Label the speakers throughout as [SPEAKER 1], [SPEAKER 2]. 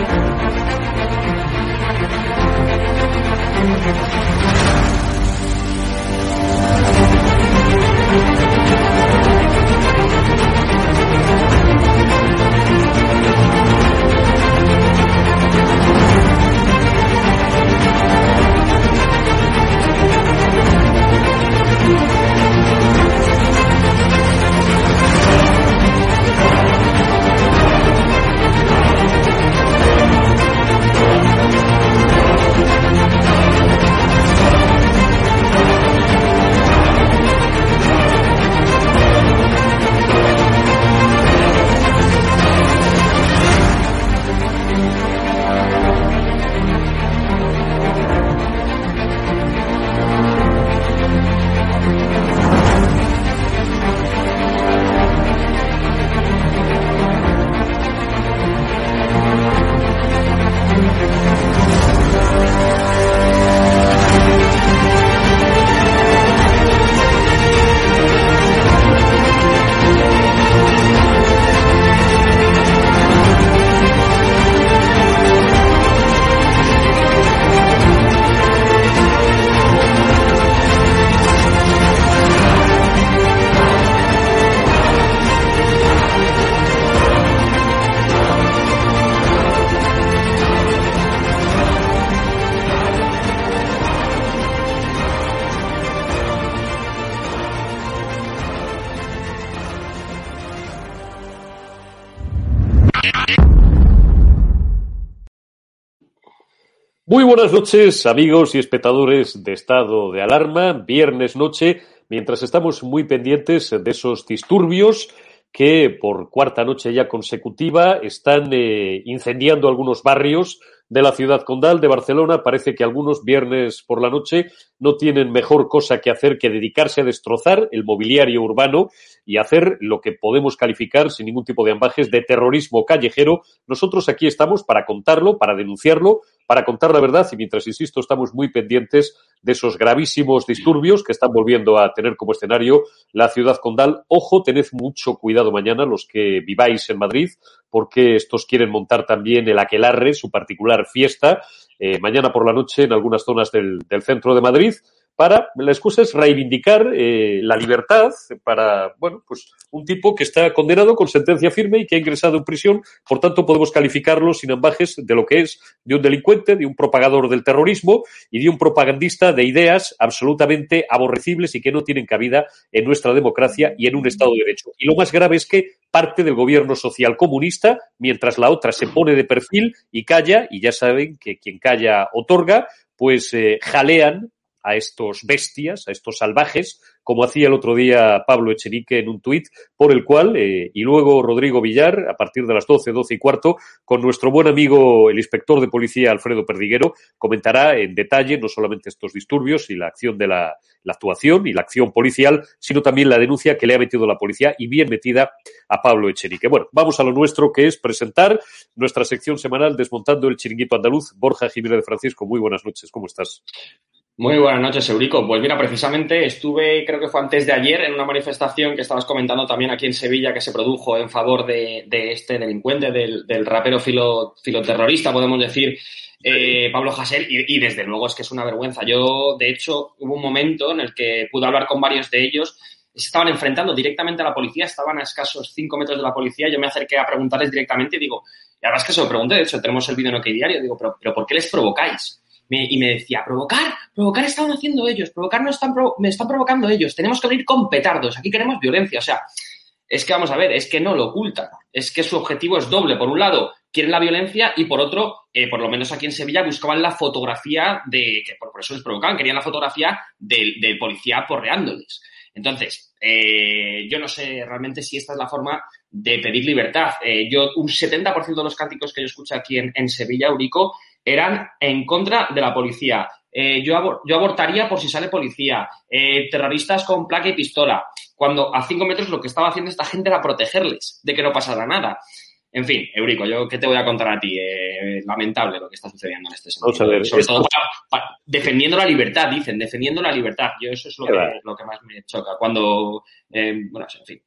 [SPEAKER 1] Muy buenas noches, amigos y espectadores de estado de alarma. Viernes noche, mientras estamos muy pendientes de esos disturbios que por cuarta noche ya consecutiva están eh, incendiando algunos barrios de la ciudad condal de Barcelona. Parece que algunos viernes por la noche no tienen mejor cosa que hacer que dedicarse a destrozar el mobiliario urbano y hacer lo que podemos calificar sin ningún tipo de ambajes de terrorismo callejero. Nosotros aquí estamos para contarlo, para denunciarlo, para contar la verdad y mientras, insisto, estamos muy pendientes de esos gravísimos disturbios que están volviendo a tener como escenario la ciudad condal. Ojo, tened mucho cuidado mañana los que viváis en Madrid, porque estos quieren montar también el aquelarre, su particular fiesta, eh, mañana por la noche en algunas zonas del, del centro de Madrid para, la excusa es reivindicar eh, la libertad para, bueno, pues un tipo que está condenado con sentencia firme y que ha ingresado en prisión, por tanto podemos calificarlo sin ambajes de lo que es de un delincuente, de un propagador del terrorismo y de un propagandista de ideas absolutamente aborrecibles y que no tienen cabida en nuestra democracia y en un Estado de Derecho. Y lo más grave es que parte del gobierno social comunista, mientras la otra se pone de perfil y calla, y ya saben que quien calla otorga, pues eh, jalean a estos bestias, a estos salvajes, como hacía el otro día Pablo Echenique en un tuit, por el cual, eh, y luego Rodrigo Villar, a partir de las 12, 12 y cuarto, con nuestro buen amigo el inspector de policía Alfredo Perdiguero, comentará en detalle no solamente estos disturbios y la acción de la, la actuación y la acción policial, sino también la denuncia que le ha metido la policía y bien metida a Pablo Echenique. Bueno, vamos a lo nuestro, que es presentar nuestra sección semanal Desmontando el Chiringuito Andaluz. Borja Jiménez de Francisco, muy buenas noches, ¿cómo estás?
[SPEAKER 2] Muy buenas noches, Eurico. Pues mira, precisamente estuve, creo que fue antes de ayer, en una manifestación que estabas comentando también aquí en Sevilla que se produjo en favor de, de este delincuente, del, del rapero filo, filoterrorista, podemos decir, eh, Pablo Hasél, y, y, desde luego es que es una vergüenza. Yo, de hecho, hubo un momento en el que pude hablar con varios de ellos, se estaban enfrentando directamente a la policía, estaban a escasos cinco metros de la policía, yo me acerqué a preguntarles directamente y digo, y ahora es que se lo pregunté, de hecho tenemos el vídeo en OK Diario, digo, pero, pero ¿por qué les provocáis? Me, y me decía, provocar, provocar estaban haciendo ellos, provocar no están, me están provocando ellos, tenemos que abrir con petardos, aquí queremos violencia, o sea, es que vamos a ver, es que no lo ocultan, es que su objetivo es doble, por un lado, quieren la violencia y por otro, eh, por lo menos aquí en Sevilla, buscaban la fotografía de, que por, eso les provocaban, querían la fotografía del, policía porreándoles. Entonces, eh, yo no sé realmente si esta es la forma de pedir libertad. Eh, yo, un 70% de los cánticos que yo escucho aquí en, Sevilla, Eurico, eran en contra de la policía. Eh, yo, yo, abortaría por si sale policía. terroristas con placa y pistola. Cuando a cinco metros lo que estaba haciendo esta gente era protegerles de que no pasara nada. En fin, Eurico, yo qué te voy a contar a ti. Eh, lamentable lo que está sucediendo en este sentido. Sobre todo defendiendo la libertad, dicen, defendiendo la libertad. Yo eso es lo, que, lo que, más me choca. Cuando, eh, bueno, en fin.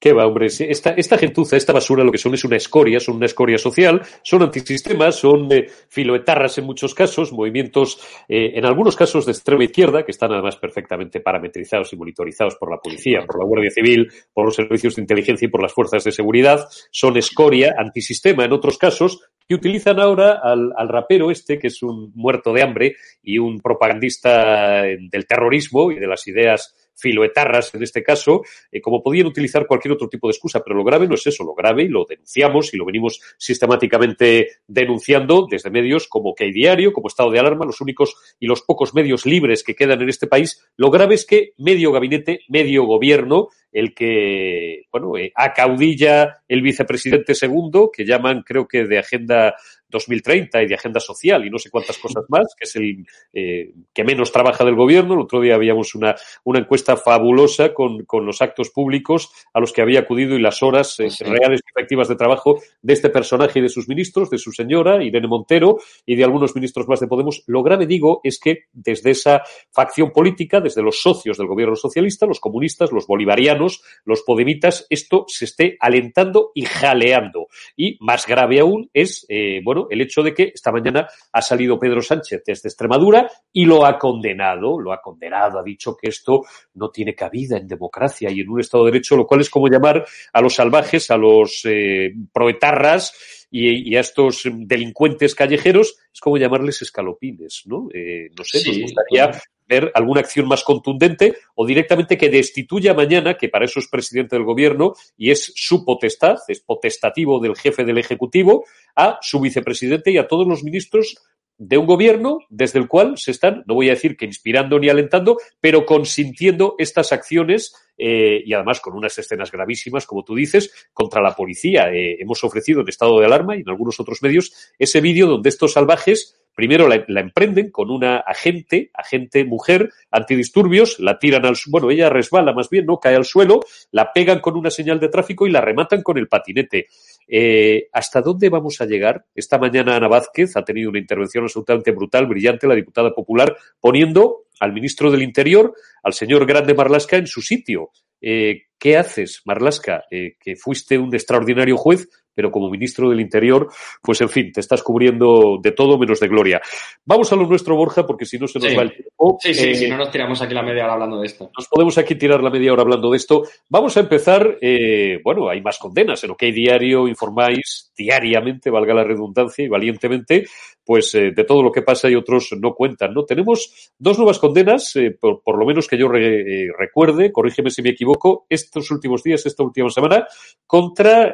[SPEAKER 1] ¿Qué va, hombre? Esta, esta gentuza, esta basura, lo que son es una escoria, son una escoria social, son antisistemas, son eh, filoetarras en muchos casos, movimientos, eh, en algunos casos de extrema izquierda, que están además perfectamente parametrizados y monitorizados por la policía, por la Guardia Civil, por los servicios de inteligencia y por las fuerzas de seguridad. Son escoria, antisistema en otros casos, que utilizan ahora al, al rapero este, que es un muerto de hambre y un propagandista del terrorismo y de las ideas filoetarras en este caso, eh, como podían utilizar cualquier otro tipo de excusa, pero lo grave no es eso, lo grave y lo denunciamos y lo venimos sistemáticamente denunciando desde medios como que hay diario, como estado de alarma, los únicos y los pocos medios libres que quedan en este país. Lo grave es que medio gabinete, medio gobierno, el que, bueno, eh, acaudilla el vicepresidente segundo, que llaman, creo que de agenda 2030 y de agenda social y no sé cuántas cosas más, que es el eh, que menos trabaja del gobierno. El otro día habíamos una, una encuesta fabulosa con, con, los actos públicos a los que había acudido y las horas eh, reales y efectivas de trabajo de este personaje y de sus ministros, de su señora, Irene Montero, y de algunos ministros más de Podemos. Lo grave, digo, es que desde esa facción política, desde los socios del gobierno socialista, los comunistas, los bolivarianos, los podemitas, esto se esté alentando y jaleando. Y más grave aún es, eh, bueno, el hecho de que esta mañana ha salido Pedro Sánchez desde Extremadura y lo ha condenado, lo ha condenado, ha dicho que esto no tiene cabida en democracia y en un Estado de Derecho, lo cual es como llamar a los salvajes, a los eh, proetarras y, a estos delincuentes callejeros, es como llamarles escalopines, ¿no? Eh, no sé, nos gustaría ver alguna acción más contundente o directamente que destituya mañana, que para eso es presidente del gobierno y es su potestad, es potestativo del jefe del Ejecutivo, a su vicepresidente y a todos los ministros de un gobierno desde el cual se están, no voy a decir que inspirando ni alentando, pero consintiendo estas acciones eh, y además con unas escenas gravísimas, como tú dices, contra la policía. Eh, hemos ofrecido en estado de alarma y en algunos otros medios ese vídeo donde estos salvajes Primero la, emprenden con una agente, agente mujer, antidisturbios, la tiran al bueno, ella resbala más bien, no cae al suelo, la pegan con una señal de tráfico y la rematan con el patinete. Eh, ¿Hasta dónde vamos a llegar? Esta mañana Ana Vázquez ha tenido una intervención absolutamente brutal, brillante, la diputada popular, poniendo al ministro del Interior, al señor Grande Marlasca, en su sitio. Eh, ¿Qué haces, Marlasca? Eh, que fuiste un extraordinario juez, pero como ministro del Interior, pues en fin, te estás cubriendo de todo menos de gloria. Vamos a lo nuestro, Borja, porque si no se nos va el tiempo.
[SPEAKER 2] Sí, sí, si no nos tiramos aquí la media hora hablando de esto.
[SPEAKER 1] Nos podemos aquí tirar la media hora hablando de esto. Vamos a empezar, eh, bueno, hay más condenas. En OK Diario informáis diariamente, valga la redundancia y valientemente, pues eh, de todo lo que pasa y otros no cuentan, ¿no? Tenemos dos nuevas condenas, eh, por, por, lo menos que yo eh, recuerde, corrígeme si me equivoco, estos últimos días, esta última semana, contra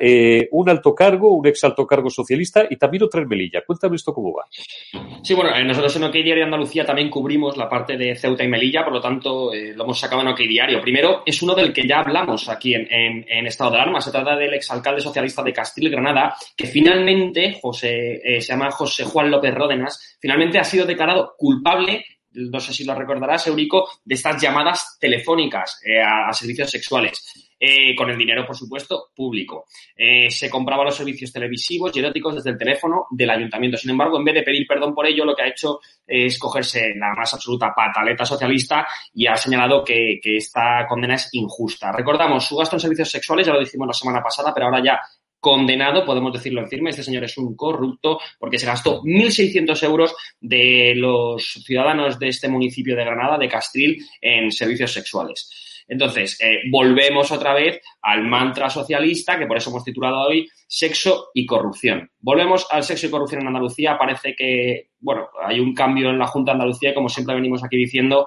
[SPEAKER 1] un alto cargo, un ex alto cargo socialista y también otra en Melilla. Cuéntame esto cómo va.
[SPEAKER 2] Sí, bueno, nosotros en OK Diario de Andalucía también cubrimos la parte de Ceuta y Melilla, por lo tanto lo hemos sacado en OK Diario. Primero, es uno del que ya hablamos aquí en, en, en estado de alarma. Se trata del exalcalde socialista de Castil Granada, que finalmente José, se llama José Juan López Ródenas, finalmente ha sido declarado culpable no sé si lo recordarás, Eurico, de estas llamadas telefónicas eh, a, servicios sexuales. Eh, con el dinero, por supuesto, público. Eh, se compraba los servicios televisivos y eróticos desde el teléfono del ayuntamiento. Sin embargo, en vez de pedir perdón por ello, lo que ha hecho es cogerse la más absoluta pataleta socialista y ha señalado que, que esta condena es injusta. Recordamos, su gasto en servicios sexuales, ya lo dijimos la semana pasada, pero ahora ya condenado, podemos decirlo en firme, este señor es un corrupto porque se gastó 1.600 euros de los ciudadanos de este municipio de Granada, de Castril, en servicios sexuales. Entonces, eh, volvemos otra vez al mantra socialista, que por eso hemos titulado hoy Sexo y Corrupción. Volvemos al sexo y corrupción en Andalucía. Parece que, bueno, hay un cambio en la Junta de Andalucía como siempre venimos aquí diciendo,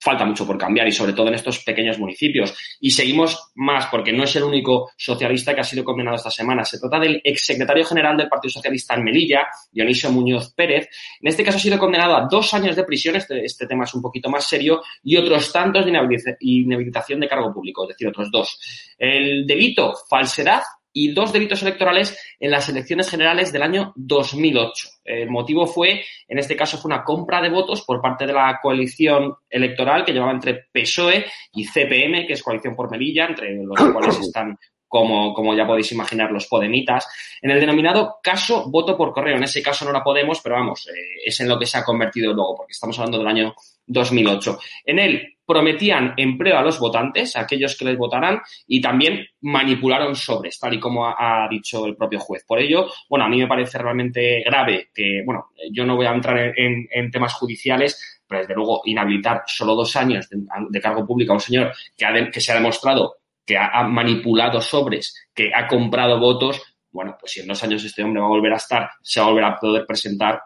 [SPEAKER 2] falta mucho por cambiar y sobre todo en estos pequeños municipios. Y seguimos más porque no es el único socialista que ha sido condenado esta semana. Se trata del exsecretario general del Partido Socialista en Melilla, Dionisio Muñoz Pérez. En este caso ha sido condenado a dos años de prisión, este, este tema es un poquito más serio, y otros tantos de inhabilitación de cargo público, es decir, otros dos. El delito, falsedad y dos delitos electorales en las elecciones generales del año 2008. El motivo fue, en este caso, fue una compra de votos por parte de la coalición electoral que llevaba entre PSOE y CPM, que es Coalición por Melilla, entre los cuales están como, como, ya podéis imaginar, los podemitas, en el denominado caso voto por correo. En ese caso no la podemos, pero vamos, eh, es en lo que se ha convertido luego, porque estamos hablando del año 2008. En él prometían empleo a los votantes, a aquellos que les votarán, y también manipularon sobres, tal y como ha, dicho el propio juez. Por ello, bueno, a mí me parece realmente grave que, bueno, yo no voy a entrar en, temas judiciales, pero desde luego inhabilitar solo dos años de, cargo público a un señor que se ha demostrado que ha, manipulado sobres, que ha comprado votos, bueno, pues si en dos años este hombre va a volver a estar, se va a volver a poder presentar,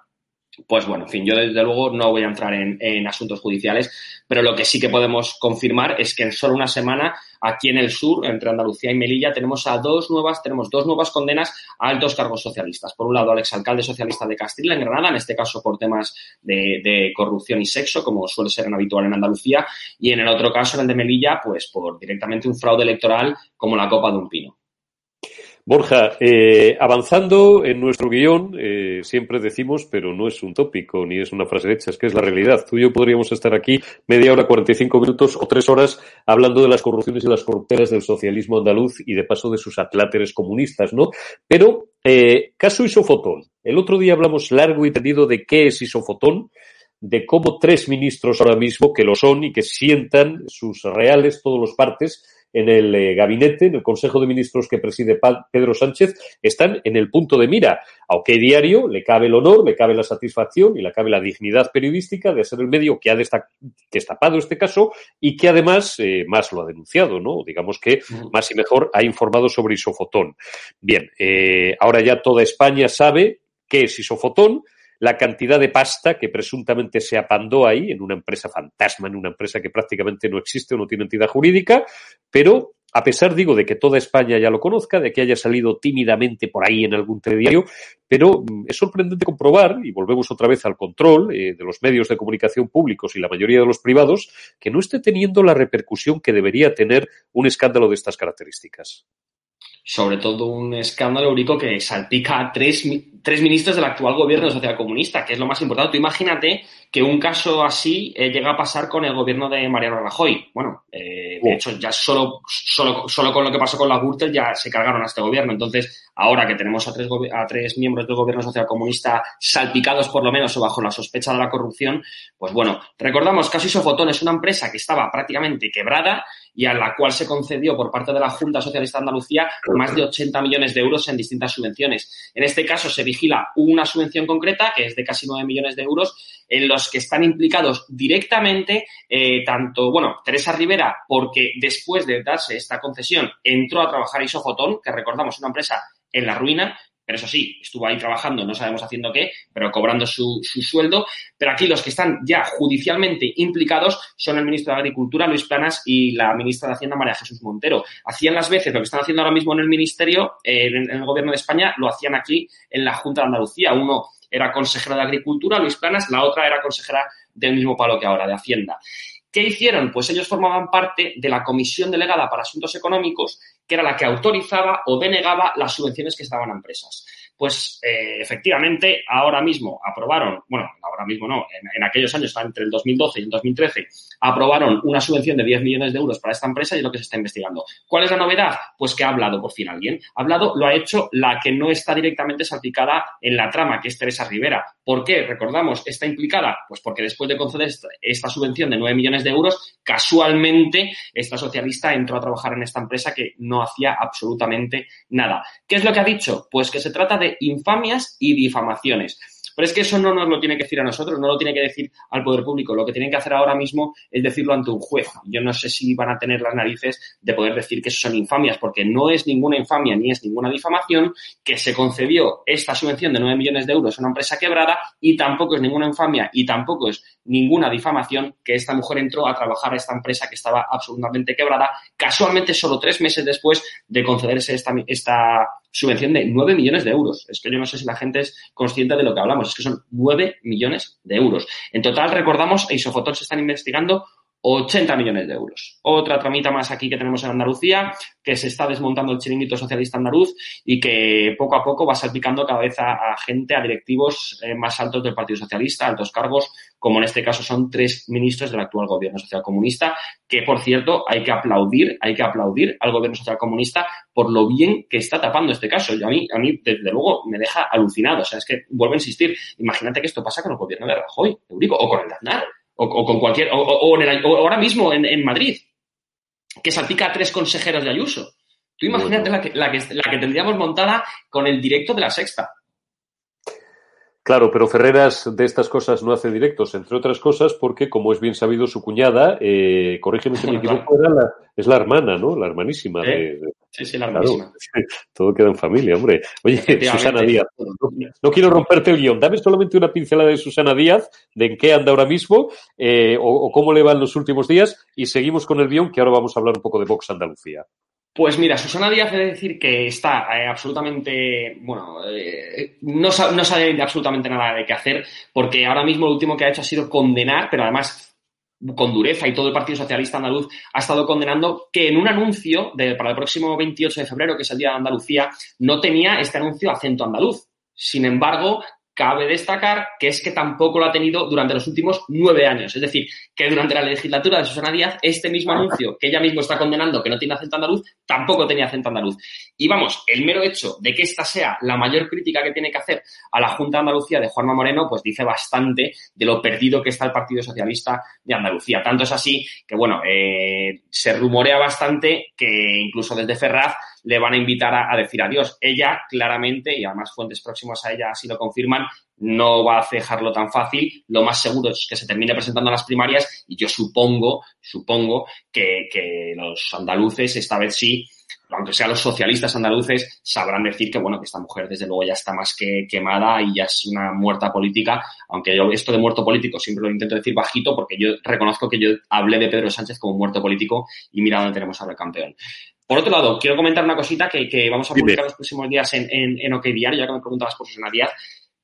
[SPEAKER 2] pues bueno, en fin, yo desde luego no voy a entrar en, asuntos judiciales, pero lo que sí que podemos confirmar es que en solo una semana, aquí en el sur, entre Andalucía y Melilla, tenemos a dos nuevas, tenemos dos nuevas condenas a altos cargos socialistas. Por un lado, al exalcalde socialista de Castilla, en Granada, en este caso por temas de, de, corrupción y sexo, como suele ser en habitual en Andalucía, y en el otro caso, en el de Melilla, pues por directamente un fraude electoral como la copa de un pino.
[SPEAKER 1] Borja, eh, avanzando en nuestro guion, eh, siempre decimos, pero no es un tópico ni es una frase hecha, es que es la realidad. Tú y yo podríamos estar aquí media hora, 45 minutos o tres horas hablando de las corrupciones y las corruptelas del socialismo andaluz y de paso de sus atláteres comunistas, ¿no? Pero, eh, caso Isofotón. El otro día hablamos largo y tendido de qué es Isofotón, de cómo tres ministros ahora mismo que lo son y que sientan sus reales, todos los partes, en el eh, gabinete, en el Consejo de Ministros que preside Pedro Sánchez, están en el punto de mira. A OK Diario le cabe el honor, le cabe la satisfacción y le cabe la dignidad periodística de ser el medio que ha destapado este caso y que además eh, más lo ha denunciado, ¿no? Digamos que más y mejor ha informado sobre Isofotón. Bien, eh, ahora ya toda España sabe qué es Isofotón, la cantidad de pasta que presuntamente se apandó ahí en una empresa fantasma, en una empresa que prácticamente no existe o no tiene entidad jurídica, pero a pesar, digo, de que toda España ya lo conozca, de que haya salido tímidamente por ahí en algún telediario, pero mm, es sorprendente comprobar, y volvemos otra vez al control eh, de los medios de comunicación públicos y la mayoría de los privados, que no esté teniendo la repercusión que debería tener un escándalo de estas características
[SPEAKER 2] sobre todo un escándalo, Eurico, que salpica a tres, tres ministros del actual gobierno socialcomunista, que es lo más importante. Tú imagínate que un caso así eh, llega a pasar con el gobierno de Mariano Rajoy. Bueno, eh, de hecho, ya solo, solo, solo con lo que pasó con la Gürtel ya se cargaron a este gobierno. Entonces, ahora que tenemos a tres, a tres miembros del gobierno socialcomunista salpicados por lo menos o bajo la sospecha de la corrupción, pues bueno, recordamos que Asisofotón es una empresa que estaba prácticamente quebrada y a la cual se concedió por parte de la Junta Socialista Andalucía más de 80 millones de euros en distintas subvenciones. En este caso se vigila una subvención concreta, que es de casi 9 millones de euros, en los que están implicados directamente eh, tanto, bueno, Teresa Rivera, porque después de darse esta concesión entró a trabajar Isofotón, que recordamos una empresa en la ruina, pero eso sí, estuvo ahí trabajando, no sabemos haciendo qué, pero cobrando su, su, sueldo. Pero aquí los que están ya judicialmente implicados son el ministro de Agricultura, Luis Planas, y la ministra de Hacienda, María Jesús Montero. Hacían las veces lo que están haciendo ahora mismo en el ministerio, eh, en, el gobierno de España, lo hacían aquí en la Junta de Andalucía. Uno era consejero de Agricultura, Luis Planas, la otra era consejera del mismo palo que ahora, de Hacienda. ¿Qué hicieron? Pues ellos formaban parte de la Comisión Delegada para Asuntos Económicos, que era la que autorizaba o denegaba las subvenciones que estaban a empresas. Pues eh, efectivamente, ahora mismo aprobaron, bueno, ahora mismo no, en, aquellos años, entre el 2012 y el 2013, aprobaron una subvención de 10 millones de euros para esta empresa y es lo que se está investigando. ¿Cuál es la novedad? Pues que ha hablado por fin alguien. Ha hablado, lo ha hecho la que no está directamente salpicada en la trama, que es Teresa Rivera. ¿Por qué? Recordamos, está implicada, pues porque después de conceder esta subvención de 9 millones de euros, casualmente esta socialista entró a trabajar en esta empresa que no hacía absolutamente nada. ¿Qué es lo que ha dicho? Pues que se trata de infamias y difamaciones. Pero es que eso no nos lo tiene que decir a nosotros, no lo tiene que decir al poder público. Lo que tienen que hacer ahora mismo es decirlo ante un juez. Yo no sé si van a tener las narices de poder decir que eso son infamias, porque no es ninguna infamia ni es ninguna difamación que se concedió esta subvención de 9 millones de euros a una empresa quebrada y tampoco es ninguna infamia y tampoco es ninguna difamación que esta mujer entró a trabajar a esta empresa que estaba absolutamente quebrada, casualmente solo tres meses después de concederse esta, esta subvención de 9 millones de euros. Es que yo no sé si la gente es consciente de lo que hablamos, es que son 9 millones de euros. En total, recordamos, e se están investigando 80 millones de euros. Otra tramita más aquí que tenemos en Andalucía, que se está desmontando el chiringuito socialista andaluz y que poco a poco va salpicando cada vez a, gente, a directivos eh, más altos del Partido Socialista, altos cargos, como en este caso son tres ministros del actual gobierno social comunista, que por cierto hay que aplaudir, hay que aplaudir al gobierno social comunista por lo bien que está tapando este caso. Y a mí, a mí, desde luego, me deja alucinado. O sea, es que vuelvo a insistir, imagínate que esto pasa con el gobierno de Rajoy, Eurico, o con el de Aznar o, con cualquier, o, ahora mismo en, Madrid, que salpica a tres consejeros de Ayuso. Tú imagínate la, que, la, que, la que tendríamos montada con el directo de la sexta.
[SPEAKER 1] Claro, pero Ferreras de estas cosas no hace directos, entre otras cosas porque, como es bien sabido, su cuñada, eh, corrígeme si me equivoco, es la hermana, ¿no? La hermanísima de,
[SPEAKER 2] Sí, sí, la hermanísima.
[SPEAKER 1] todo queda en familia, hombre. Oye, Susana Díaz, no, quiero romperte el guion. Dame solamente una pincelada de Susana Díaz, de en qué anda ahora mismo eh, o, cómo le van los últimos días y seguimos con el guion, que ahora vamos a hablar un poco de Vox Andalucía.
[SPEAKER 2] Pues mira, Susana Díaz debe decir que está eh, absolutamente, bueno, eh, no, no sabe absolutamente nada de qué hacer, porque ahora mismo lo último que ha hecho ha sido condenar, pero además con dureza y todo el Partido Socialista Andaluz ha estado condenando que en un anuncio de, para el próximo 28 de febrero, que es el Día de Andalucía, no tenía este anuncio acento andaluz. Sin embargo, cabe destacar que es que tampoco lo ha tenido durante los últimos nueve años. Es decir, que durante la legislatura de Susana Díaz, este mismo anuncio que ella mismo está condenando que no tiene acento andaluz, tampoco tenía acento andaluz. Y vamos, el mero hecho de que esta sea la mayor crítica que tiene que hacer a la Junta de Andalucía de Juanma Moreno, pues dice bastante de lo perdido que está el Partido Socialista de Andalucía. Tanto es así que, bueno, eh, se rumorea bastante que incluso desde Ferraz le van a invitar a, decir adiós. Ella, claramente, y además fuentes próximas a ella así lo confirman, no va a dejarlo tan fácil. Lo más seguro es que se termine presentando a las primarias y yo supongo, supongo que, que los andaluces esta vez sí aunque sean los socialistas andaluces, sabrán decir que, bueno, que esta mujer desde luego ya está más que quemada y ya es una muerta política, aunque yo esto de muerto político siempre lo intento decir bajito porque yo reconozco que yo hablé de Pedro Sánchez como muerto político y mira dónde tenemos ahora el campeón. Por otro lado, quiero comentar una cosita que, que vamos a publicar los próximos días en, en, en OK Diario, ya que me preguntabas por Susana.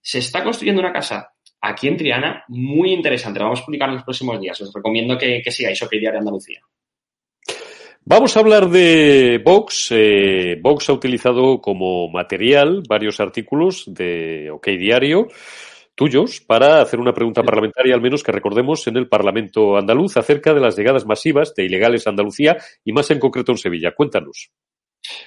[SPEAKER 2] Se está construyendo una casa aquí en Triana muy interesante. La vamos a publicar en los próximos días. Os recomiendo que, que sigáis OK Diario Andalucía.
[SPEAKER 1] Vamos a hablar de Vox. Eh, Vox ha utilizado como material varios artículos de OK Diario tuyos para hacer una pregunta parlamentaria, al menos que recordemos, en el Parlamento andaluz acerca de las llegadas masivas de ilegales a Andalucía y más en concreto en Sevilla. Cuéntanos.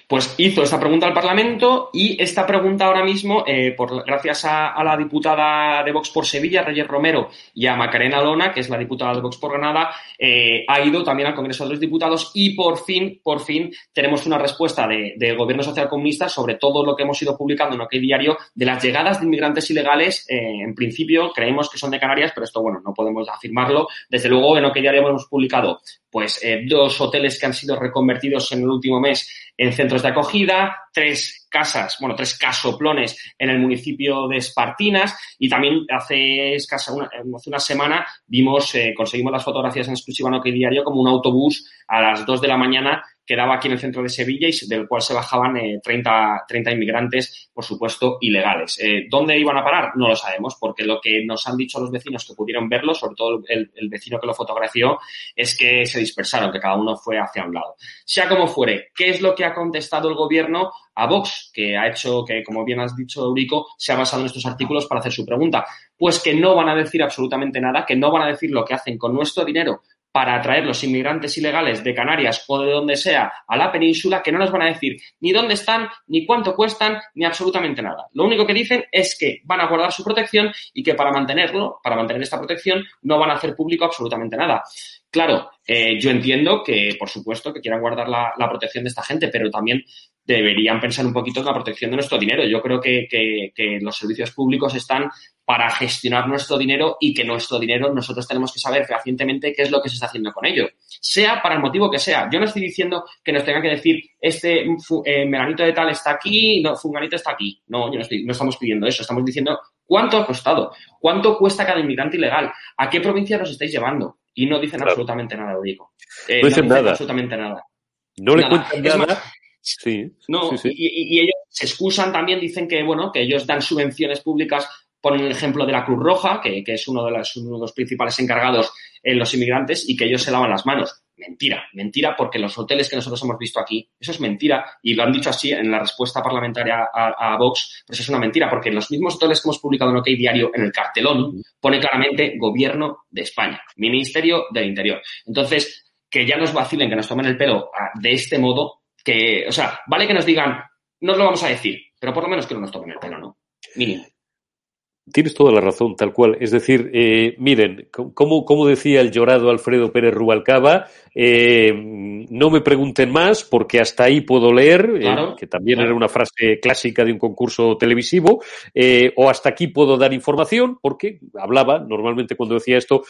[SPEAKER 2] Pues hizo esta pregunta al Parlamento y esta pregunta ahora mismo, eh, por, gracias a, la diputada de Vox por Sevilla, Reyes Romero, y a Macarena Lona, que es la diputada de Vox por Granada, eh, ha ido también al Congreso de los Diputados y por fin, por fin, tenemos una respuesta del Gobierno Social Comunista sobre todo lo que hemos ido publicando en OK Diario de las llegadas de inmigrantes ilegales. Eh, en principio creemos que son de Canarias, pero esto, bueno, no podemos afirmarlo. Desde luego, en OK Diario hemos publicado pues dos hoteles que han sido reconvertidos en el último mes en centros de acogida, tres casas, bueno, tres casoplones en el municipio de Espartinas y también hace escasa una, hace una semana vimos, eh, conseguimos las fotografías en exclusiva en OK Diario como un autobús a las dos de la mañana quedaba aquí en el centro de Sevilla y del cual se bajaban 30, eh, 30 inmigrantes, por supuesto, ilegales. Eh, ¿Dónde iban a parar? No lo sabemos, porque lo que nos han dicho los vecinos que pudieron verlo, sobre todo el, el vecino que lo fotografió, es que se dispersaron, que cada uno fue hacia un lado. Sea como fuere, ¿qué es lo que ha contestado el gobierno a Vox, que ha hecho, que como bien has dicho, Eurico, se ha basado en estos artículos para hacer su pregunta? Pues que no van a decir absolutamente nada, que no van a decir lo que hacen con nuestro dinero para atraer los inmigrantes ilegales de Canarias o de donde sea a la península, que no nos van a decir ni dónde están, ni cuánto cuestan, ni absolutamente nada. Lo único que dicen es que van a guardar su protección y que para mantenerlo, para mantener esta protección, no van a hacer público absolutamente nada. Claro, eh, yo entiendo que, por supuesto, que quieran guardar la, protección de esta gente, pero también deberían pensar un poquito en la protección de nuestro dinero. Yo creo que, que, los servicios públicos están para gestionar nuestro dinero y que nuestro dinero nosotros tenemos que saber fehacientemente qué es lo que se está haciendo con ello, sea para el motivo que sea. Yo no estoy diciendo que nos tengan que decir este eh, melanito de tal está aquí, no, funganito está aquí. No, yo no, estoy, no estamos pidiendo eso, estamos diciendo cuánto ha costado, cuánto cuesta cada inmigrante ilegal, a qué provincia nos estáis llevando. Y no dicen absolutamente nada, Eurico.
[SPEAKER 1] Eh, no, dicen nada.
[SPEAKER 2] absolutamente nada.
[SPEAKER 1] No le cuentan nada.
[SPEAKER 2] Sí. No, Y, ellos se excusan también, dicen que, bueno, que ellos dan subvenciones públicas, ponen el ejemplo de la Cruz Roja, que, es uno de, los, uno de, los, principales encargados en los inmigrantes, y que ellos se lavan las manos. Mentira, mentira, porque los hoteles que nosotros hemos visto aquí, eso es mentira, y lo han dicho así en la respuesta parlamentaria a, Vox, pues es una mentira, porque en los mismos hoteles que hemos publicado en OK Diario, en el cartelón, pone claramente Gobierno de España, Ministerio del Interior. Entonces, que ya nos vacilen, que nos tomen el pelo ah, de este modo, que, o sea, vale que nos digan, no lo vamos a decir, pero por lo menos que no nos tomen el pelo, ¿no? Mínimo.
[SPEAKER 1] Tienes toda la razón, tal cual. Es decir, eh, miren, como, como decía el llorado Alfredo Pérez Rubalcaba, eh, no me pregunten más porque hasta ahí puedo leer, eh, que también era una frase clásica de un concurso televisivo, o hasta aquí puedo dar información porque hablaba, normalmente cuando decía esto,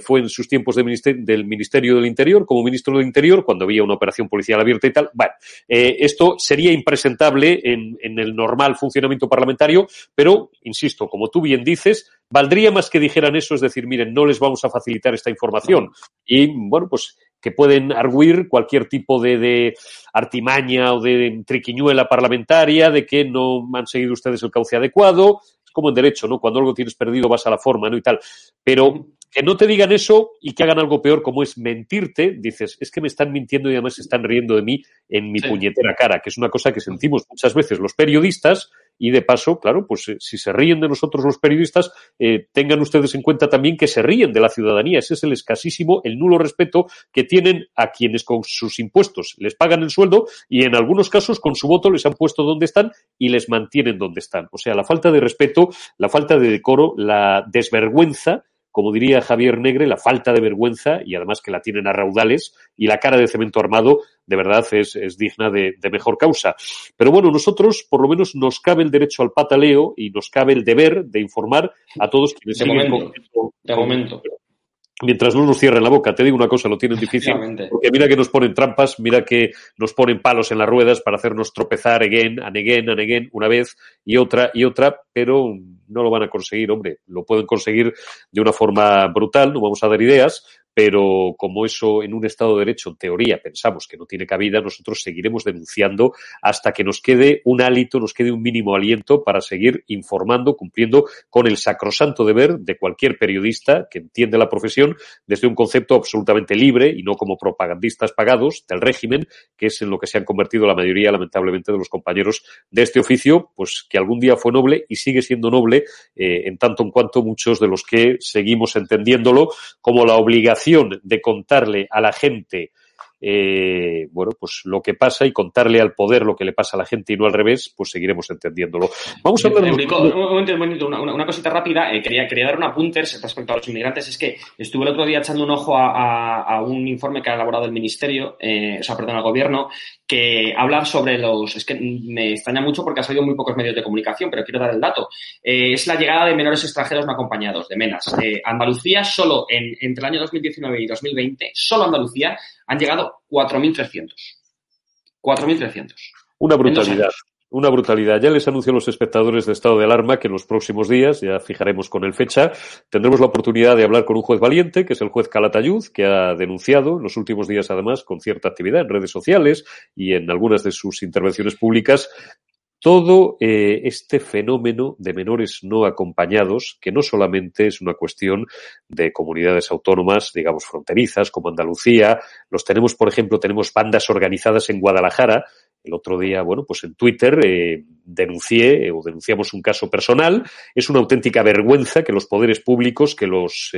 [SPEAKER 1] fue en sus tiempos de del Ministerio del Interior, como ministro del Interior, cuando había una operación policial abierta y tal. Bueno, esto sería impresentable en, en el normal funcionamiento parlamentario, pero, insisto, como tú bien dices, valdría más que dijeran eso, es decir, miren, no les vamos a facilitar esta información. Y bueno, pues que pueden arguir cualquier tipo de, artimaña o de triquiñuela parlamentaria, de que no han seguido ustedes el cauce adecuado. Es como en derecho, ¿no? Cuando algo tienes perdido vas a la forma, ¿no? Y tal. Pero que no te digan eso y que hagan algo peor como es mentirte, dices, es que me están mintiendo y además se están riendo de mí en mi puñetera cara, que es una cosa que sentimos muchas veces los periodistas y de paso, claro, pues eh, si se ríen de nosotros los periodistas, eh, tengan ustedes en cuenta también que se ríen de la ciudadanía. Ese es el escasísimo, el nulo respeto que tienen a quienes con sus impuestos les pagan el sueldo y en algunos casos con su voto les han puesto donde están y les mantienen donde están. O sea, la falta de respeto, la falta de decoro, la desvergüenza como diría Javier Negre, la falta de vergüenza y además que la tienen a raudales y la cara de cemento armado de verdad es, es digna de, mejor causa. Pero bueno, nosotros por lo menos nos cabe el derecho al pataleo y nos cabe el deber de informar a todos quienes
[SPEAKER 2] de momento, de momento
[SPEAKER 1] mientras no nos cierren la boca. Te digo una cosa, lo tienen difícil. Porque mira que nos ponen trampas, mira que nos ponen palos en las ruedas para hacernos tropezar again, and again, and again, una vez y otra y otra, pero no lo van a conseguir, hombre. Lo pueden conseguir de una forma brutal, no vamos a dar ideas, pero como eso en un Estado de Derecho, en teoría, pensamos que no tiene cabida, nosotros seguiremos denunciando hasta que nos quede un hálito, nos quede un mínimo aliento para seguir informando, cumpliendo con el sacrosanto deber de cualquier periodista que entiende la profesión desde un concepto absolutamente libre y no como propagandistas pagados del régimen, que es en lo que se han convertido la mayoría, lamentablemente, de los compañeros de este oficio, pues que algún día fue noble y sigue siendo noble eh, en tanto en cuanto muchos de los que seguimos entendiéndolo como la obligación de contarle a la gente eh, bueno, pues lo que pasa y contarle al poder lo que le pasa a la gente y no al revés, pues seguiremos entendiéndolo. Vamos a hablar
[SPEAKER 2] un una, cosita rápida. Eh, quería, quería dar un apunte respecto a los inmigrantes. Es que estuve el otro día echando un ojo a, un informe que ha elaborado el Ministerio, eh, o sea, perdón, el Gobierno, que habla sobre los. Es que me extraña mucho porque ha salido muy pocos medios de comunicación, pero quiero dar el dato. Eh, es la llegada de menores extranjeros no acompañados, de MENAS. Andalucía, solo en, entre el año 2019 y 2020, solo Andalucía han llegado 4.300. 4.300.
[SPEAKER 1] Una brutalidad. Una brutalidad. Ya les anuncio a los espectadores de estado de alarma que en los próximos días, ya fijaremos con el fecha, tendremos la oportunidad de hablar con un juez valiente, que es el juez Calatayud, que ha denunciado en los últimos días, además, con cierta actividad en redes sociales y en algunas de sus intervenciones públicas, todo eh, este fenómeno de menores no acompañados, que no solamente es una cuestión de comunidades autónomas, digamos, fronterizas, como Andalucía, los tenemos, por ejemplo, tenemos bandas organizadas en Guadalajara. El otro día, bueno, pues en Twitter eh, denuncié eh, o denunciamos un caso personal. Es una auténtica vergüenza que los poderes públicos, que los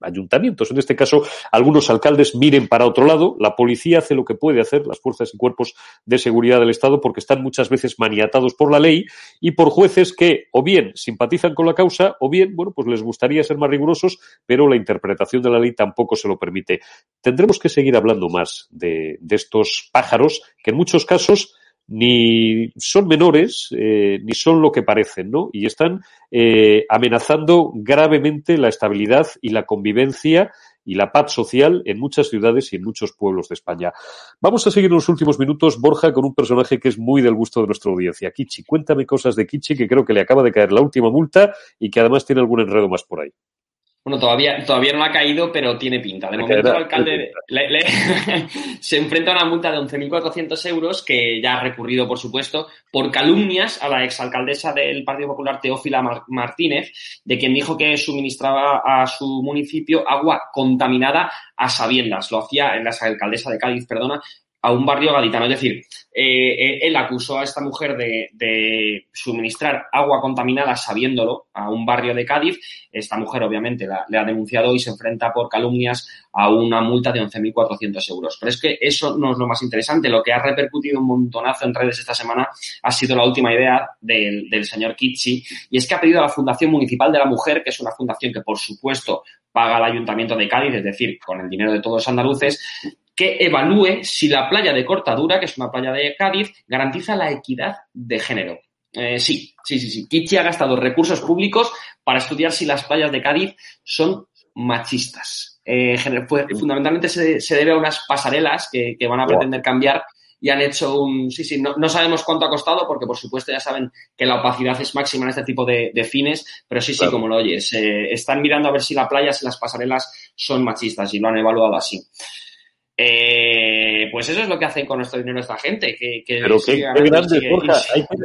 [SPEAKER 1] ayuntamientos, en este caso algunos alcaldes miren para otro lado, la policía hace lo que puede hacer, las fuerzas y cuerpos de seguridad del Estado, porque están muchas veces maniatados por la ley y por jueces que o bien simpatizan con la causa o bien, bueno, pues les gustaría ser más rigurosos, pero la interpretación de la ley tampoco se lo permite. Tendremos que seguir hablando más de, de estos pájaros que en muchos casos ni son menores eh, ni son lo que parecen, ¿no? Y están eh, amenazando gravemente la estabilidad y la convivencia y la paz social en muchas ciudades y en muchos pueblos de España. Vamos a seguir en los últimos minutos, Borja, con un personaje que es muy del gusto de nuestra audiencia. Kichi, cuéntame cosas de Kichi, que creo que le acaba de caer la última multa y que además tiene algún enredo más por ahí.
[SPEAKER 2] Bueno, todavía, todavía no ha caído, pero tiene pinta. De momento, el alcalde se enfrenta a una multa de 11.400 euros, que ya ha recurrido, por supuesto, por calumnias a la exalcaldesa del Partido Popular, Teófila Martínez, de quien dijo que suministraba a su municipio agua contaminada a sabiendas. Lo hacía en la alcaldesa de Cádiz, perdona, a un barrio gaditano. Es decir, eh, eh, él acusó a esta mujer de, suministrar agua contaminada sabiéndolo a un barrio de Cádiz. Esta mujer, obviamente, le ha denunciado y se enfrenta por calumnias a una multa de 11.400 euros. Pero es que eso no es lo más interesante. Lo que ha repercutido un montonazo en redes esta semana ha sido la última idea del, del señor Kitsi y es que ha pedido a la Fundación Municipal de la Mujer, que es una fundación que, por supuesto, paga el Ayuntamiento de Cádiz, es decir, con el dinero de todos los andaluces, que evalúe si la playa de Cortadura, que es una playa de Cádiz, garantiza la equidad de género. Eh, sí, sí, sí, sí. Kichi ha gastado recursos públicos para estudiar si las playas de Cádiz son machistas. Eh, fundamentalmente se, debe a unas pasarelas que, van a pretender cambiar y han hecho un... Sí, sí, no, sabemos cuánto ha costado porque, por supuesto, ya saben que la opacidad es máxima en este tipo de, fines, pero sí, sí, como lo oyes. Eh, están mirando a ver si la playa, si las pasarelas son machistas y lo han evaluado así. Eh, pues eso es lo que hacen con nuestro dinero esta gente. Que,
[SPEAKER 1] Pero qué, grande,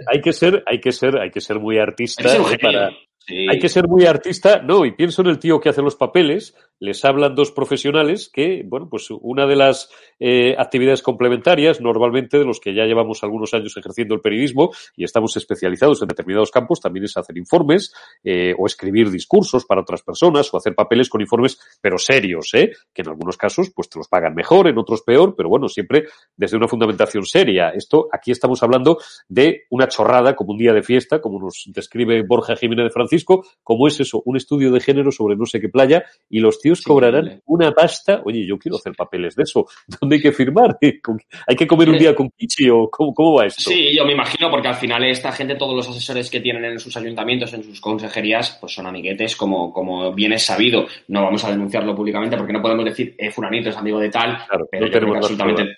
[SPEAKER 1] Hay, que, ser, hay que ser, hay que ser muy artista para, hay que ser muy artista, no, y pienso en el tío que hace los papeles, les hablan dos profesionales que, bueno, pues una de las eh, actividades complementarias, normalmente de los que ya llevamos algunos años ejerciendo el periodismo y estamos especializados en determinados campos, también es hacer informes eh, o escribir discursos para otras personas o hacer papeles con informes, pero serios, ¿eh? que en algunos casos pues te los pagan mejor, en otros peor, pero bueno, siempre desde una fundamentación seria. Esto, aquí estamos hablando de una chorrada como un día de fiesta, como nos describe Borja Jiménez de Francisco, como es eso, un estudio de género sobre no sé qué playa y los tíos cobrarán una pasta. Oye, yo quiero hacer papeles de eso. ¿Dónde hay que firmar? ¿Hay que comer un día con Kichi o cómo, va esto?
[SPEAKER 2] Sí, yo me imagino porque al final esta gente, todos los asesores que tienen en sus ayuntamientos, en sus consejerías, pues son amiguetes como, como bien es sabido. No vamos a denunciarlo públicamente porque no podemos decir, eh, fulanito es amigo de tal, pero no tenemos absolutamente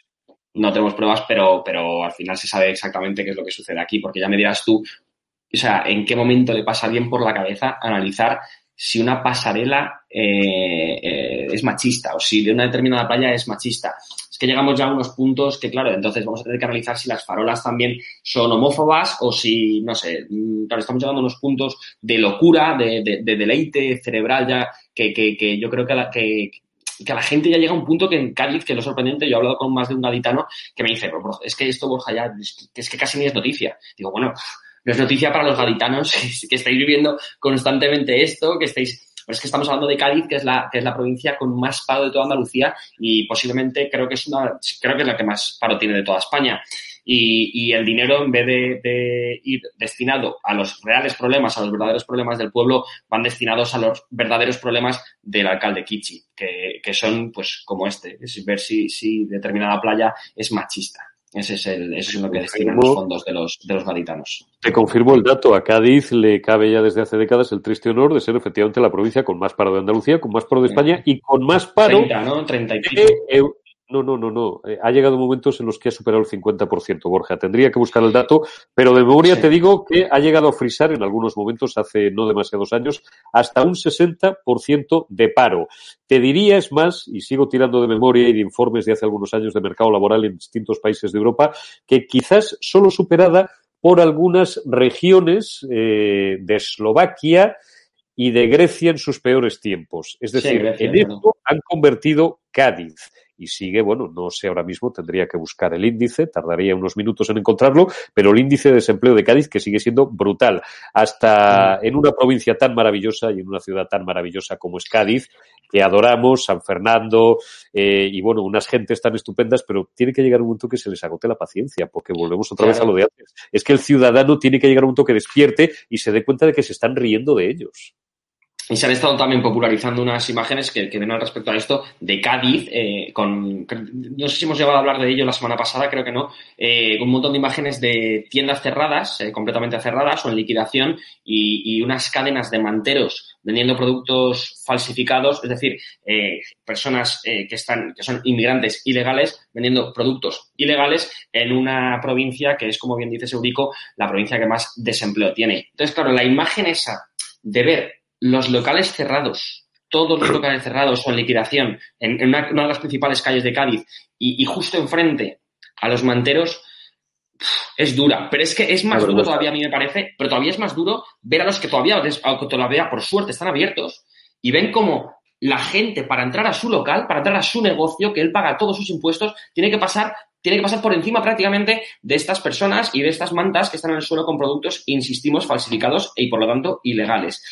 [SPEAKER 2] no tenemos pruebas, pero, pero al final se sabe exactamente qué es lo que sucede aquí, porque ya me dirás tú o sea, en qué momento le pasa bien por la cabeza analizar si una pasarela eh, eh, es machista o si de una determinada playa es machista. Es que llegamos ya a unos puntos que, claro, entonces vamos a tener que analizar si las farolas también son homófobas o si, no sé, mm, claro, estamos llegando a unos puntos de locura, de, de, deleite cerebral ya, que, que, que yo creo que, la, que, que a la gente ya llega a un punto que en Cádiz, que es lo sorprendente, yo he hablado con más de un gaditano que me dice, es que esto, Borja, ya, es que casi ni es noticia. Digo, bueno, no es noticia para los gaditanos que, estáis viviendo constantemente esto, que estáis es que estamos hablando de Cádiz, que es la, que es la provincia con más paro de toda Andalucía y posiblemente creo que es una, creo que es la que más paro tiene de toda España. Y, y el dinero, en vez de, de, ir destinado a los reales problemas, a los verdaderos problemas del pueblo, van destinados a los verdaderos problemas del alcalde Kichi, que, que son, pues, como este, es ver si, si determinada playa es machista. Ese es, el, eso es lo que destinan los fondos de los, de los gaditanos.
[SPEAKER 1] Te confirmo el dato. A Cádiz le cabe ya desde hace décadas el triste honor de ser efectivamente la provincia con más paro de Andalucía, con más paro de España y con más paro
[SPEAKER 2] 30, ¿no? 30 y
[SPEAKER 1] no, no, no, no. Eh, ha llegado momentos en los que ha superado el 50%, Borja. Tendría que buscar el dato, pero de memoria te digo que ha llegado a frisar en algunos momentos, hace no demasiados años, hasta un 60% de paro. Te diría, es más, y sigo tirando de memoria y de informes de hace algunos años de mercado laboral en distintos países de Europa, que quizás solo superada por algunas regiones eh, de Eslovaquia y de Grecia en sus peores tiempos. Es decir, en esto han convertido Cádiz y sigue, bueno, no sé ahora mismo, tendría que buscar el índice, tardaría unos minutos en encontrarlo, pero el índice de desempleo de Cádiz que sigue siendo brutal. Hasta mm. en una provincia tan maravillosa y en una ciudad tan maravillosa como es Cádiz, que adoramos, San Fernando, eh, y bueno, unas gentes tan estupendas, pero tiene que llegar un momento que se les agote la paciencia, porque volvemos otra vez a lo de antes. Es que el ciudadano tiene que llegar a un momento que despierte y se dé cuenta de que se están riendo de ellos.
[SPEAKER 2] Y se han estado también popularizando unas imágenes que, que ven al respecto a esto de Cádiz, eh, con, no sé si hemos llegado a hablar de ello la semana pasada, creo que no, eh, un montón de imágenes de tiendas cerradas, eh, completamente cerradas o en liquidación y, y, unas cadenas de manteros vendiendo productos falsificados, es decir, eh, personas que, están, que son inmigrantes ilegales vendiendo productos ilegales en una provincia que es, como bien dice Eurico, la provincia que más desempleo tiene. Entonces, claro, la imagen esa de ver los locales cerrados, todos los locales cerrados o en liquidación en, en una, una, de las principales calles de Cádiz y, y, justo enfrente a los manteros, es dura. Pero es que es más duro todavía, a mí me parece, pero todavía es más duro ver a los que todavía, aunque todavía por suerte están abiertos y ven como la gente para entrar a su local, para entrar a su negocio, que él paga todos sus impuestos, tiene que pasar tiene que pasar por encima prácticamente de estas personas y de estas mantas que están en el suelo con productos, insistimos, falsificados y por lo tanto ilegales.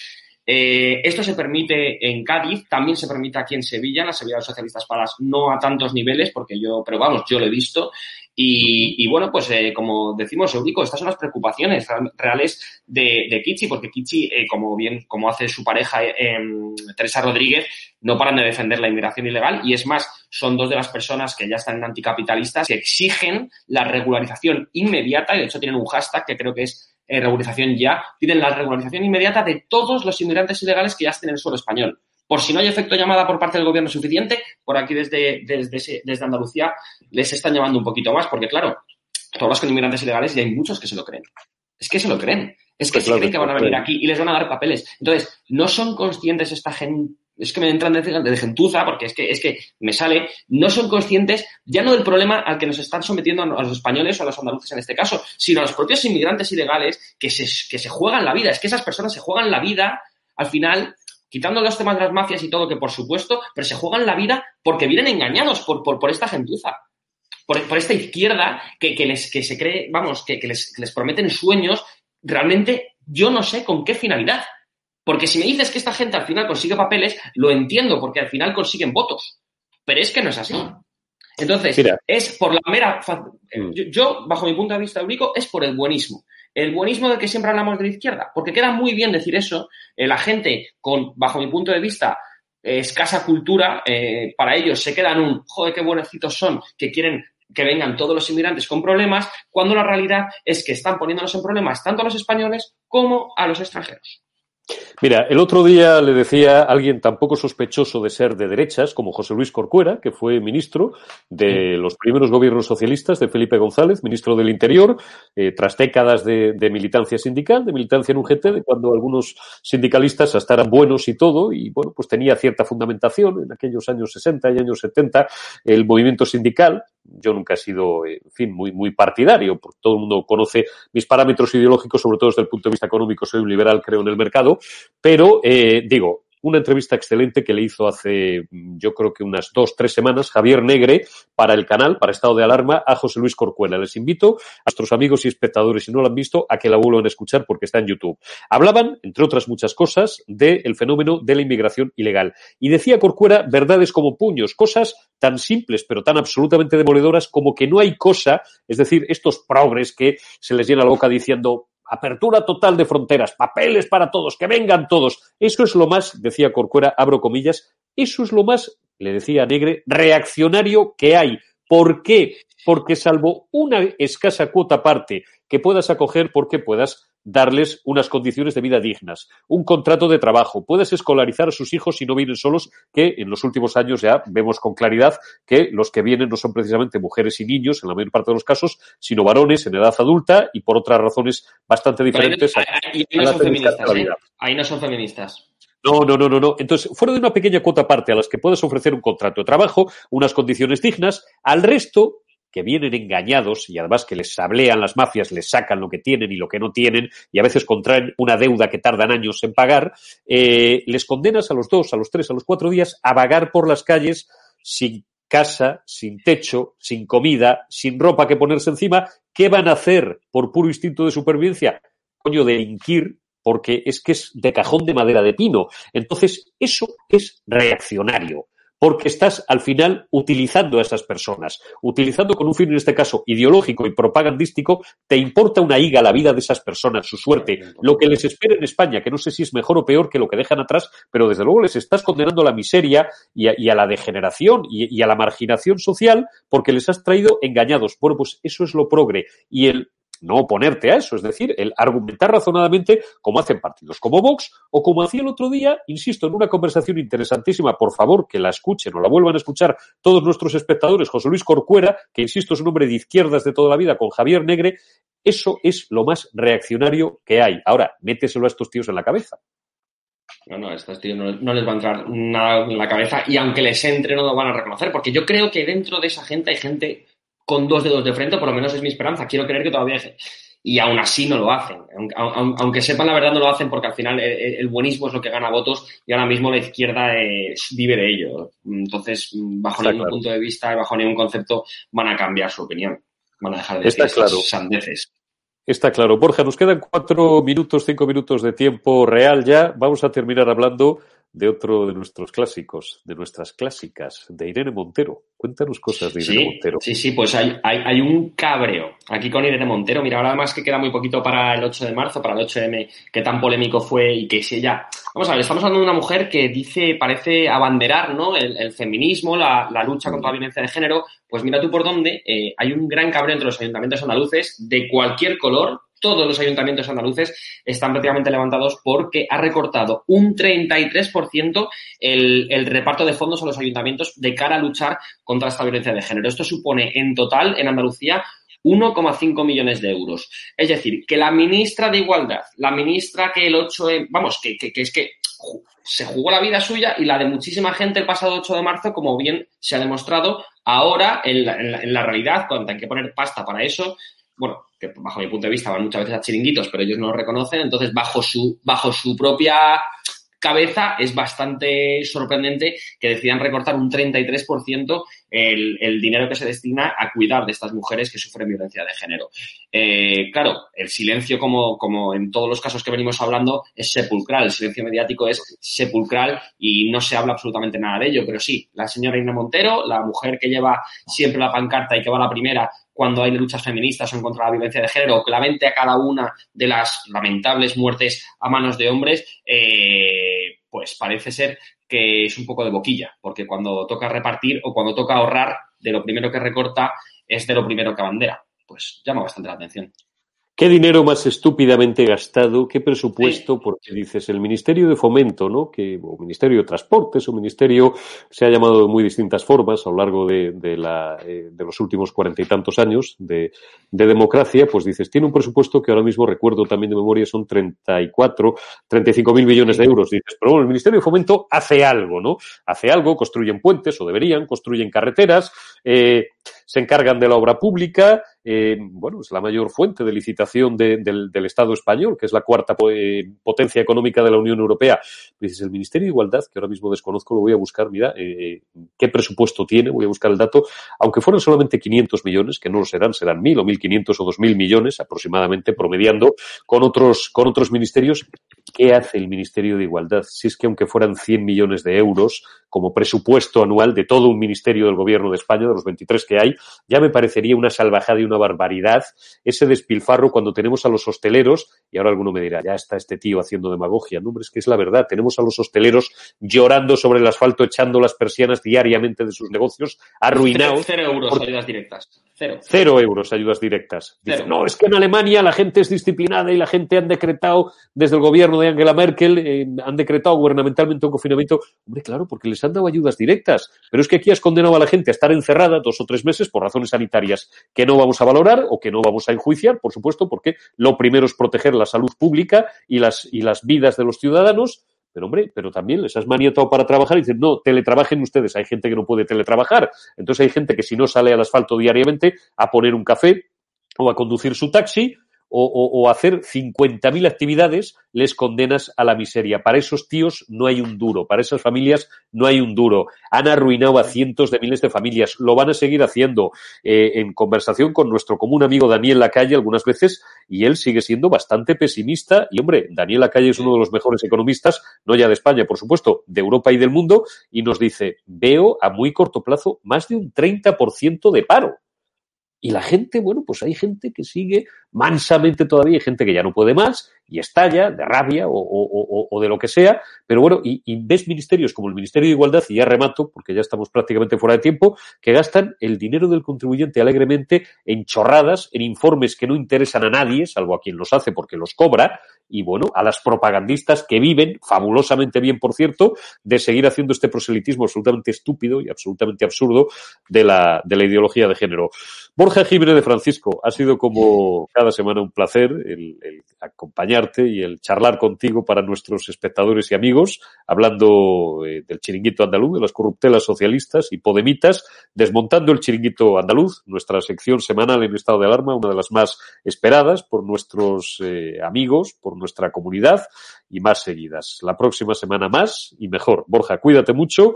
[SPEAKER 2] Eh, esto se permite en Cádiz, también se permite aquí en Sevilla, en la Sevilla de los Socialistas Palas, no a tantos niveles, porque yo, pero vamos, yo lo he visto. Y, bueno, pues eh, como decimos, Eurico, estas son las preocupaciones reales de, de Kichi, porque Kichi, eh, como bien, como hace su pareja eh, Teresa Rodríguez, no paran de defender la inmigración ilegal. Y es más, son dos de las personas que ya están anticapitalistas que exigen la regularización inmediata. Y de hecho tienen un hashtag que creo que es eh, regularización ya, piden la regularización inmediata de todos los inmigrantes ilegales que ya estén en el suelo español. Por si no hay efecto llamada por parte del gobierno suficiente, por aquí desde, desde, desde Andalucía les están llamando un poquito más, porque claro, hablas con inmigrantes ilegales y hay muchos que se lo creen. Es que se lo creen. Es que se creen que van a venir aquí y les van a dar papeles. Entonces, no son conscientes esta gente es que me entran de, de, gentuza, porque es que, es que me sale, no son conscientes ya no del problema al que nos están sometiendo a los españoles o a los andaluces en este caso, sino a los propios inmigrantes ilegales que se, que se juegan la vida. Es que esas personas se juegan la vida al final quitando los temas de las mafias y todo, que por supuesto, pero se juegan la vida porque vienen engañados por, por, por esta gentuza. Por, por, esta izquierda que, que, les, que se cree, vamos, que, que, les, que les prometen sueños, realmente yo no sé con qué finalidad. Porque si me dices que esta gente al final consigue papeles, lo entiendo, porque al final consiguen votos. Pero es que no es así. Entonces, Mira. es por la mera. Yo, yo, bajo mi punto de vista, Eurico, es por el buenismo. El buenismo del que siempre hablamos de la izquierda. Porque queda muy bien decir eso. Eh, la gente con, bajo mi punto de vista, eh, escasa cultura, eh, para ellos se quedan un, joder, qué buenecitos son, que quieren que vengan todos los inmigrantes con problemas, cuando la realidad es que están poniéndonos en problemas tanto a los españoles como a los extranjeros.
[SPEAKER 1] Mira, el otro día le decía a alguien tan poco sospechoso de ser de derechas como José Luis Corcuera, que fue ministro de los primeros gobiernos socialistas de Felipe González, ministro del Interior, eh, tras décadas de, de, militancia sindical, de militancia en UGT, de cuando algunos sindicalistas hasta eran buenos y todo, y bueno, pues tenía cierta fundamentación en aquellos años 60 y años 70 el movimiento sindical, yo nunca he sido, en fin, muy, muy partidario, porque todo el mundo conoce mis parámetros ideológicos, sobre todo desde el punto de vista económico, soy un liberal, creo en el mercado, pero eh, digo, una entrevista excelente que le hizo hace, yo creo que unas dos, tres semanas, Javier Negre, para el canal, para Estado de Alarma, a José Luis Corcuena. Les invito a nuestros amigos y espectadores, si no lo han visto, a que la vuelvan a escuchar porque está en YouTube. Hablaban, entre otras muchas cosas, del de fenómeno de la inmigración ilegal. Y decía Corcuera verdades como puños, cosas tan simples pero tan absolutamente demoledoras como que no hay cosa, es decir, estos progres que se les llena la boca diciendo apertura total de fronteras, papeles para todos, que vengan todos. Eso es lo más, decía Corcuera, abro comillas, eso es lo más, le decía Negre, reaccionario que hay. ¿Por qué? Porque salvo una escasa cuota parte que puedas acoger porque puedas darles unas condiciones de vida dignas, un contrato de trabajo, puedes escolarizar a sus hijos si no vienen solos, que en los últimos años ya vemos con claridad que los que vienen no son precisamente mujeres y niños, en la mayor parte de los casos, sino varones en edad adulta y por otras razones bastante diferentes.
[SPEAKER 2] Ahí, ahí, ahí no son feministas, ¿eh? ahí no son feministas.
[SPEAKER 1] No, no, no, no, no. Entonces, fuera de una pequeña cuota parte a las que puedes ofrecer un contrato de trabajo, unas condiciones dignas, al resto que vienen engañados y además que les sablean las mafias, les sacan lo que tienen y lo que no tienen y a veces contraen una deuda que tardan años en pagar, eh, les condenas a los dos, a los tres, a los cuatro días a vagar por las calles sin casa, sin techo, sin comida, sin ropa que ponerse encima. ¿Qué van a hacer por puro instinto de supervivencia? Coño, delinquir, porque es que es de cajón de madera de pino. Entonces, eso es reaccionario porque estás al final utilizando a esas personas, utilizando con un fin, en este caso, ideológico y propagandístico, te importa una higa la vida de esas personas, su suerte, lo que les espera en España, que no sé si es mejor o peor que lo que dejan atrás, pero desde luego les estás condenando a la miseria y a, la degeneración y, y a la marginación social porque les has traído engañados. Bueno, pues eso es lo progre. Y el no oponerte a eso, es decir, el argumentar razonadamente como hacen partidos como Vox o como hacía el otro día, insisto, en una conversación interesantísima, por favor, que la escuchen o la vuelvan a escuchar todos nuestros espectadores, José Luis Corcuera, que insisto es un hombre de izquierdas de toda la vida, con Javier Negre, eso es lo más reaccionario que hay. Ahora, méteselo a estos tíos en la cabeza.
[SPEAKER 2] No, no, estos tíos no, les va a entrar nada en la cabeza y aunque les entre no lo van a reconocer, porque yo creo que dentro de esa gente hay gente con dos dedos de frente, por lo menos es mi esperanza. Quiero creer que todavía y aún así no lo hacen. Aunque, sepan la verdad, no lo hacen porque al final el, buenismo es lo que gana votos y ahora mismo la izquierda vive de ello. Entonces, bajo ningún punto de vista y bajo ningún concepto van a cambiar su opinión. Van a dejar de
[SPEAKER 1] decir Está claro.
[SPEAKER 2] sandeces.
[SPEAKER 1] Está claro. Borja, nos quedan cuatro minutos, cinco minutos de tiempo real ya. Vamos a terminar hablando de otro de nuestros clásicos, de nuestras clásicas, de Irene Montero. Cuéntanos cosas de Irene Montero.
[SPEAKER 2] Sí, sí, pues hay, hay, un cabreo aquí con Irene Montero. Mira, ahora además que queda muy poquito para el 8 de marzo, para el 8M, que tan polémico fue y que si ella... Vamos a ver, estamos hablando de una mujer que dice, parece abanderar, ¿no? El, feminismo, la, lucha contra la violencia de género. Pues mira tú por dónde eh, hay un gran cabreo entre los ayuntamientos andaluces de cualquier color, todos los ayuntamientos andaluces están prácticamente levantados porque ha recortado un 33% el, el reparto de fondos a los ayuntamientos de cara a luchar contra esta violencia de género. Esto supone en total en Andalucía 1,5 millones de euros. Es decir, que la ministra de Igualdad, la ministra que el 8, vamos, que, que, es que se jugó la vida suya y la de muchísima gente el pasado 8 de marzo, como bien se ha demostrado, ahora en la, en la realidad, cuando hay que poner pasta para eso, bueno, bajo mi punto de vista van muchas veces a chiringuitos, pero ellos no lo reconocen, entonces bajo su, bajo su propia cabeza es bastante sorprendente que decidan recortar un 33% el, el dinero que se destina a cuidar de estas mujeres que sufren violencia de género. Eh, claro, el silencio, como, como en todos los casos que venimos hablando, es sepulcral. El silencio mediático es sepulcral y no se habla absolutamente nada de ello. Pero sí, la señora Ina Montero, la mujer que lleva siempre la pancarta y que va a la primera cuando hay luchas feministas o en contra de la violencia de género, que a cada una de las lamentables muertes a manos de hombres, eh, pues parece ser que es un poco de boquilla, porque cuando toca repartir o cuando toca ahorrar, de lo primero que recorta es de lo primero que abandera. Pues llama bastante la atención.
[SPEAKER 1] ¿Qué dinero más estúpidamente gastado? ¿Qué presupuesto? Porque dices el Ministerio de Fomento, ¿no? Que, o Ministerio de Transportes, o Ministerio se ha llamado de muy distintas formas a lo largo de, de, la, eh, de los últimos cuarenta y tantos años de, de, democracia, pues dices, tiene un presupuesto que ahora mismo recuerdo también de memoria son 34, 35 mil millones de euros. Dices, pero bueno, el Ministerio de Fomento hace algo, ¿no? Hace algo, construyen puentes, o deberían, construyen carreteras, eh, se encargan de la obra pública, eh, bueno, es la mayor fuente de licitación de, del, del, Estado español, que es la cuarta eh, potencia económica de la Unión Europea. Dices, el Ministerio de Igualdad, que ahora mismo desconozco, lo voy a buscar, mira, eh, qué presupuesto tiene, voy a buscar el dato, aunque fueran solamente 500 millones, que no lo serán, serán 1.000 o 1.500 o 2.000 millones aproximadamente, promediando con otros, con otros ministerios. ¿Qué hace el Ministerio de Igualdad? Si es que aunque fueran 100 millones de euros como presupuesto anual de todo un ministerio del Gobierno de España, de los 23 que hay, ya me parecería una salvajada y una barbaridad ese despilfarro cuando tenemos a los hosteleros, y ahora alguno me dirá, ya está este tío haciendo demagogia. No, hombre, es que es la verdad. Tenemos a los hosteleros llorando sobre el asfalto, echando las persianas diariamente de sus negocios, arruinados.
[SPEAKER 2] Cero, euros por... ayudas directas. Cero.
[SPEAKER 1] Cero euros ayudas directas. Dice, no, es que en Alemania la gente es disciplinada y la gente han decretado, desde el gobierno de Angela Merkel, eh, han decretado gubernamentalmente un confinamiento. Hombre, claro, porque les han dado ayudas directas. Pero es que aquí has condenado a la gente a estar encerrada dos o tres meses por razones sanitarias que no vamos a valorar o que no vamos a enjuiciar, por supuesto, porque lo primero es proteger la salud pública y las, y las vidas de los ciudadanos pero hombre, pero también les has maniatado para trabajar y dicen, no, teletrabajen ustedes. Hay gente que no puede teletrabajar. Entonces hay gente que si no sale al asfalto diariamente a poner un café o a conducir su taxi o, hacer 50.000 actividades, les condenas a la miseria. Para esos tíos no hay un duro, para esas familias no hay un duro. Han arruinado a cientos de miles de familias, lo van a seguir haciendo. Eh, en conversación con nuestro común amigo Daniel Lacalle algunas veces, y él sigue siendo bastante pesimista. Y hombre, Daniel Lacalle es uno de los mejores economistas, no ya de España, por supuesto, de Europa y del mundo, y nos dice, veo a muy corto plazo más de un 30% de paro. Y la gente, bueno, pues hay gente que sigue mansamente todavía, hay gente que ya no puede más y estalla de rabia o, de lo que sea, pero bueno, y, ves ministerios como el Ministerio de Igualdad, y ya remato, porque ya estamos prácticamente fuera de tiempo, que gastan el dinero del contribuyente alegremente en chorradas, en informes que no interesan a nadie, salvo a quien los hace porque los cobra, y bueno, a las propagandistas que viven, fabulosamente bien, por cierto, de seguir haciendo este proselitismo absolutamente estúpido y absolutamente absurdo de la, de la ideología de género. Borja Jiménez de Francisco, ha sido como cada semana un placer el, el y el charlar contigo para nuestros espectadores y amigos, hablando eh, del chiringuito andaluz, de las corruptelas socialistas y podemitas, desmontando el chiringuito andaluz, nuestra sección semanal en estado de alarma, una de las más esperadas por nuestros eh, amigos, por nuestra comunidad y más seguidas. La próxima semana más y mejor. Borja, cuídate mucho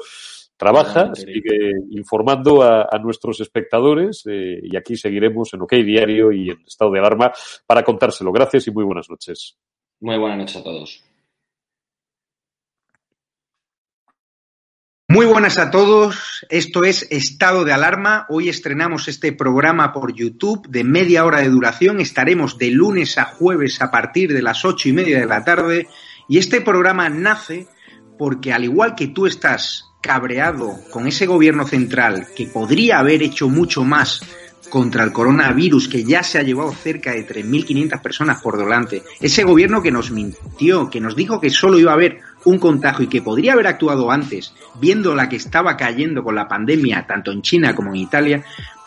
[SPEAKER 1] trabaja, sigue informando a, nuestros espectadores eh, y aquí seguiremos en OK Diario y en estado de alarma para contárselo. Gracias y muy buenas noches.
[SPEAKER 2] Muy buenas noches a todos.
[SPEAKER 3] Muy buenas a todos, esto es Estado de Alarma. Hoy estrenamos este programa por YouTube de media hora de duración. Estaremos de lunes a jueves a partir de las ocho y media de la tarde. Y este programa nace porque al igual que tú estás cabreado con ese gobierno central que podría haber hecho mucho más contra el coronavirus que ya se ha llevado cerca de 3.500 personas por delante, ese gobierno que nos mintió, que nos dijo que solo iba a haber un contagio y que podría haber actuado antes, viendo la que estaba cayendo con la pandemia tanto en China como en Italia,